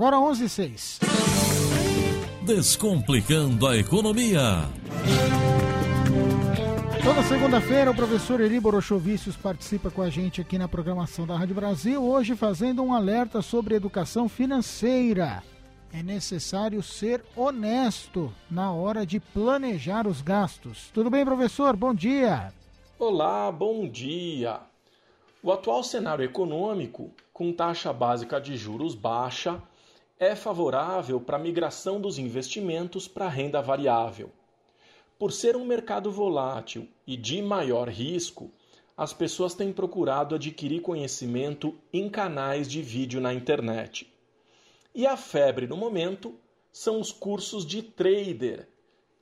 Agora 11 e 6. Descomplicando a economia. Toda segunda-feira o professor Eri Borochovicius participa com a gente aqui na programação da Rádio Brasil, hoje fazendo um alerta sobre educação financeira. É necessário ser honesto na hora de planejar os gastos. Tudo bem, professor? Bom dia. Olá, bom dia. O atual cenário econômico, com taxa básica de juros baixa, é favorável para a migração dos investimentos para renda variável. Por ser um mercado volátil e de maior risco, as pessoas têm procurado adquirir conhecimento em canais de vídeo na internet. E a febre no momento são os cursos de trader,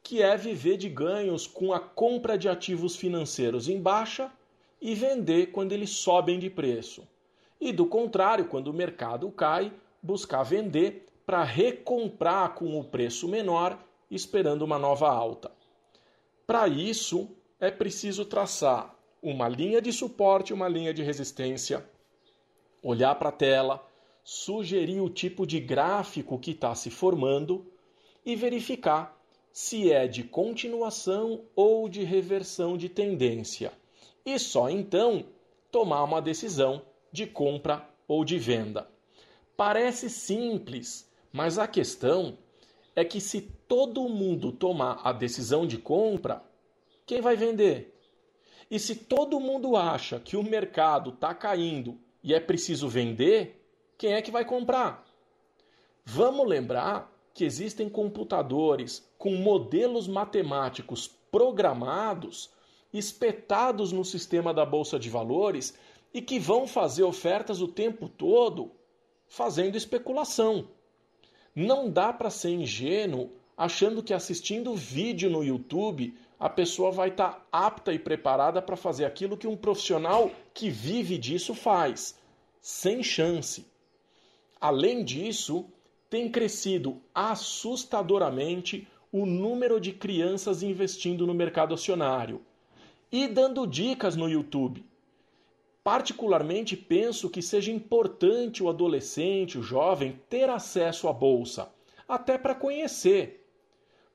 que é viver de ganhos com a compra de ativos financeiros em baixa e vender quando eles sobem de preço. E do contrário, quando o mercado cai, buscar vender para recomprar com o preço menor, esperando uma nova alta. Para isso, é preciso traçar uma linha de suporte uma linha de resistência, olhar para a tela, sugerir o tipo de gráfico que está se formando e verificar se é de continuação ou de reversão de tendência. E só então tomar uma decisão de compra ou de venda. Parece simples, mas a questão é que se todo mundo tomar a decisão de compra, quem vai vender? E se todo mundo acha que o mercado está caindo e é preciso vender, quem é que vai comprar? Vamos lembrar que existem computadores com modelos matemáticos programados, espetados no sistema da bolsa de valores e que vão fazer ofertas o tempo todo fazendo especulação. Não dá para ser ingênuo achando que assistindo vídeo no YouTube a pessoa vai estar tá apta e preparada para fazer aquilo que um profissional que vive disso faz. Sem chance. Além disso, tem crescido assustadoramente o número de crianças investindo no mercado acionário e dando dicas no YouTube Particularmente penso que seja importante o adolescente, o jovem, ter acesso à bolsa, até para conhecer.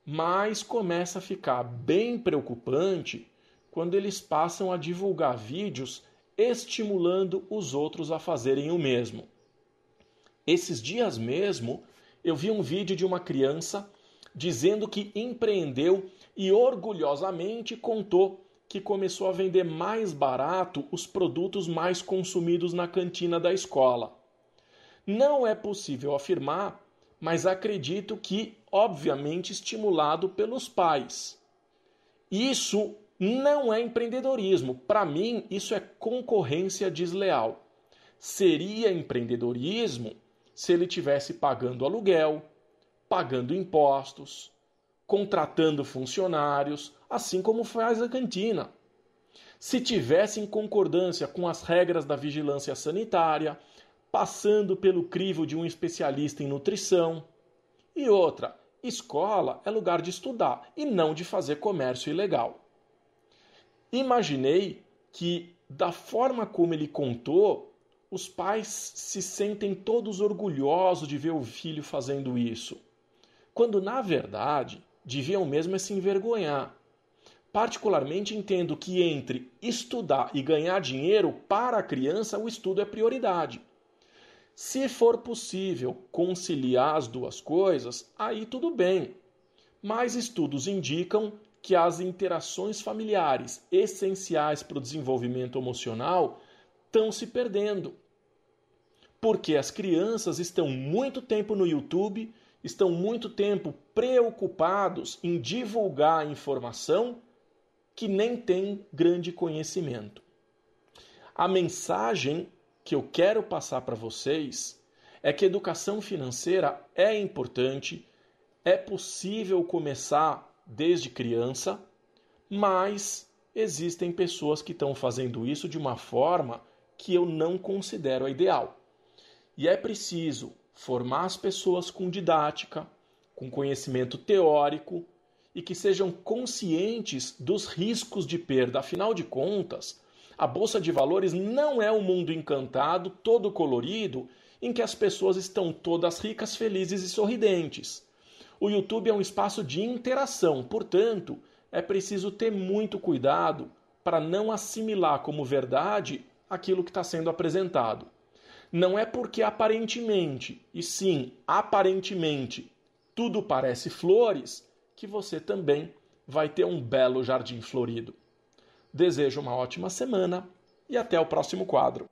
Mas começa a ficar bem preocupante quando eles passam a divulgar vídeos estimulando os outros a fazerem o mesmo. Esses dias mesmo, eu vi um vídeo de uma criança dizendo que empreendeu e orgulhosamente contou que começou a vender mais barato os produtos mais consumidos na cantina da escola. Não é possível afirmar, mas acredito que, obviamente, estimulado pelos pais. Isso não é empreendedorismo. Para mim, isso é concorrência desleal. Seria empreendedorismo se ele tivesse pagando aluguel, pagando impostos, contratando funcionários, assim como faz a cantina. Se tivesse em concordância com as regras da vigilância sanitária, passando pelo crivo de um especialista em nutrição. E outra, escola é lugar de estudar e não de fazer comércio ilegal. Imaginei que, da forma como ele contou, os pais se sentem todos orgulhosos de ver o filho fazendo isso, quando na verdade deviam mesmo é se envergonhar. Particularmente entendo que entre estudar e ganhar dinheiro para a criança, o estudo é prioridade. Se for possível conciliar as duas coisas, aí tudo bem. Mas estudos indicam que as interações familiares essenciais para o desenvolvimento emocional estão se perdendo. Porque as crianças estão muito tempo no YouTube estão muito tempo preocupados em divulgar informação que nem tem grande conhecimento. A mensagem que eu quero passar para vocês é que educação financeira é importante, é possível começar desde criança, mas existem pessoas que estão fazendo isso de uma forma que eu não considero a ideal. E é preciso formar as pessoas com didática, com conhecimento teórico e que sejam conscientes dos riscos de perda. Afinal de contas, a bolsa de valores não é um mundo encantado, todo colorido, em que as pessoas estão todas ricas, felizes e sorridentes. O YouTube é um espaço de interação, portanto, é preciso ter muito cuidado para não assimilar como verdade aquilo que está sendo apresentado. Não é porque aparentemente, e sim aparentemente, tudo parece flores, que você também vai ter um belo jardim florido. Desejo uma ótima semana e até o próximo quadro.